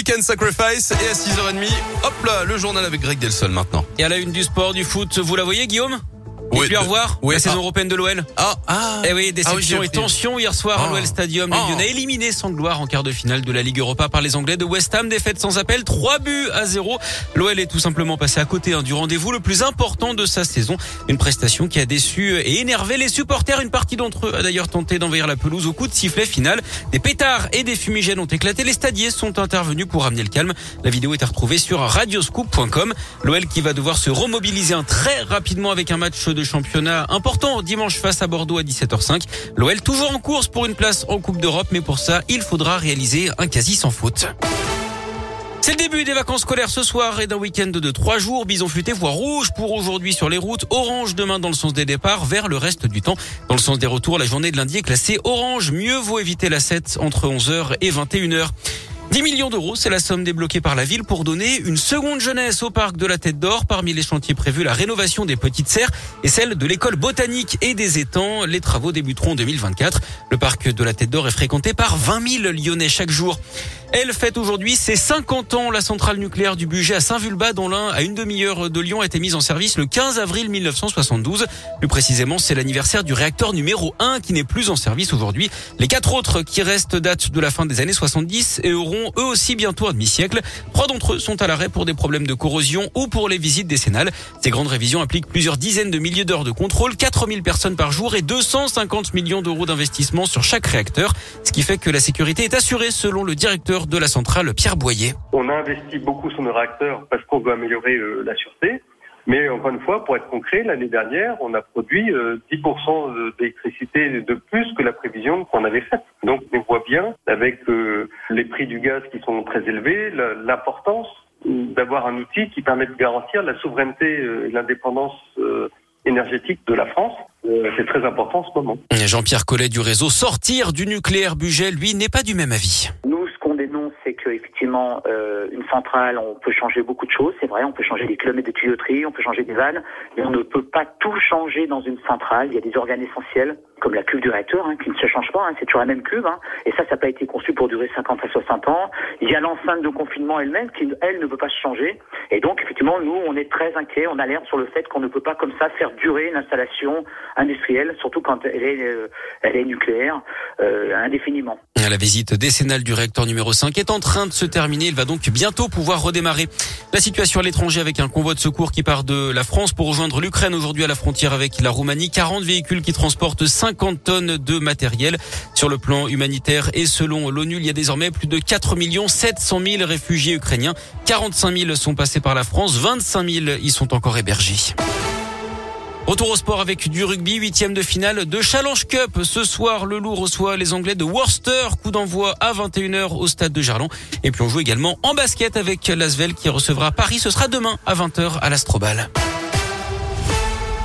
Weekend Sacrifice et à 6h30, hop là, le journal avec Greg Delsol maintenant. Et à la une du sport, du foot, vous la voyez Guillaume? Oui, Et puis au revoir, la saison ah. européenne de l'OL. Ah, ah. Eh oui, Ah déception oui, et j'ai- tension hier soir à Ah. l'OL Stadium. Les. Lyonnais éliminés sans gloire en quart de finale de la Ligue Europa par les Anglais de West Ham. Défaite sans appel, 3 buts à 0. L'OL est tout simplement passé à côté hein, du rendez-vous le plus important de sa saison. Une prestation qui a déçu et énervé les supporters. Une partie d'entre eux a d'ailleurs tenté d'envahir la pelouse au coup de sifflet final. Des pétards et des fumigènes ont éclaté. Les stadiers sont intervenus pour ramener le calme. La vidéo est à retrouver sur radioscoop.com. L'OL qui va devoir se remobiliser hein, très rapidement avec un match de championnat important dimanche face à Bordeaux à 17h05. L'OL toujours en course pour une place en Coupe d'Europe, mais pour ça, il faudra réaliser un quasi sans faute. C'est le début des vacances scolaires ce soir et d'un week-end de trois jours. Bison futé, voie rouge pour aujourd'hui sur les routes. Orange demain dans le sens des départs vers le reste du temps. Dans le sens des retours, la journée de lundi est classée orange. Mieux vaut éviter la 7 entre 11h et 21h. 10 millions d'euros, c'est la somme débloquée par la ville pour donner une seconde jeunesse au parc de la Tête d'Or. Parmi les chantiers prévus, la rénovation des petites serres et celle de l'école botanique et des étangs. Les travaux débuteront en 2024. Le parc de la Tête d'Or est fréquenté par 20 000 Lyonnais chaque jour. Elle fête aujourd'hui ses 50 ans. La centrale nucléaire du budget à Saint-Vulbas, dans l'Ain, à une demi-heure de Lyon, a été mise en service le 15 avril 1972. Plus précisément, c'est l'anniversaire du réacteur numéro 1 qui n'est plus en service aujourd'hui. Les quatre autres qui restent datent de la fin des années 70 et auront eux aussi bientôt un demi-siècle. Trois d'entre eux sont à l'arrêt pour des problèmes de corrosion ou pour les visites décennales. Ces grandes révisions impliquent plusieurs dizaines de milliers d'heures de contrôle, 4000 personnes par jour et 250 millions d'euros d'investissement sur chaque réacteur. Ce qui fait que la sécurité est assurée selon le directeur de la centrale, Pierre Boyer. On a investi beaucoup sur nos réacteurs parce qu'on veut améliorer euh, la sûreté. Mais encore une fois, pour être concret, l'année dernière, on a produit euh, 10% de- d'électricité de plus que la prévision qu'on avait faite. Donc on voit bien, avec euh, les prix du gaz qui sont très élevés, l'importance d'avoir un outil qui permet de garantir la souveraineté euh, et l'indépendance euh, énergétique de la France. Euh, C'est très important en ce moment. Jean-Pierre Collet du réseau Sortir du nucléaire budget, lui, n'est pas du même avis. Nous, c'est qu'effectivement, euh, une centrale, on peut changer beaucoup de choses, c'est vrai, on peut changer des kilomètres de tuyauterie, on peut changer des vannes, mais on ne peut pas tout changer dans une centrale. Il y a des organes essentiels, comme la cuve du réacteur, hein, qui ne se change pas, hein, c'est toujours la même cuve, hein, et ça, ça n'a pas été conçu pour durer 50 à 60 ans. Il y a l'enceinte de confinement elle-même, qui, elle, ne peut pas se changer, et donc, effectivement, nous, on est très inquiets, on alerte sur le fait qu'on ne peut pas comme ça faire durer une installation industrielle, surtout quand elle est, euh, elle est nucléaire, euh, indéfiniment. La visite décennale du réacteur numéro 5 est en train de se terminer. Il va donc bientôt pouvoir redémarrer. La situation à l'étranger avec un convoi de secours qui part de la France pour rejoindre l'Ukraine aujourd'hui à la frontière avec la Roumanie. 40 véhicules qui transportent 50 tonnes de matériel. Sur le plan humanitaire et selon l'ONU, il y a désormais plus de 4 700 000 réfugiés ukrainiens. 45 000 sont passés par la France. 25 000 y sont encore hébergés. Retour au sport avec du rugby, huitième de finale de Challenge Cup. Ce soir, le Loup reçoit les Anglais de Worcester. Coup d'envoi à 21h au stade de Gerland. Et puis on joue également en basket avec l'Asvel qui recevra Paris. Ce sera demain à 20h à l'Astrobal.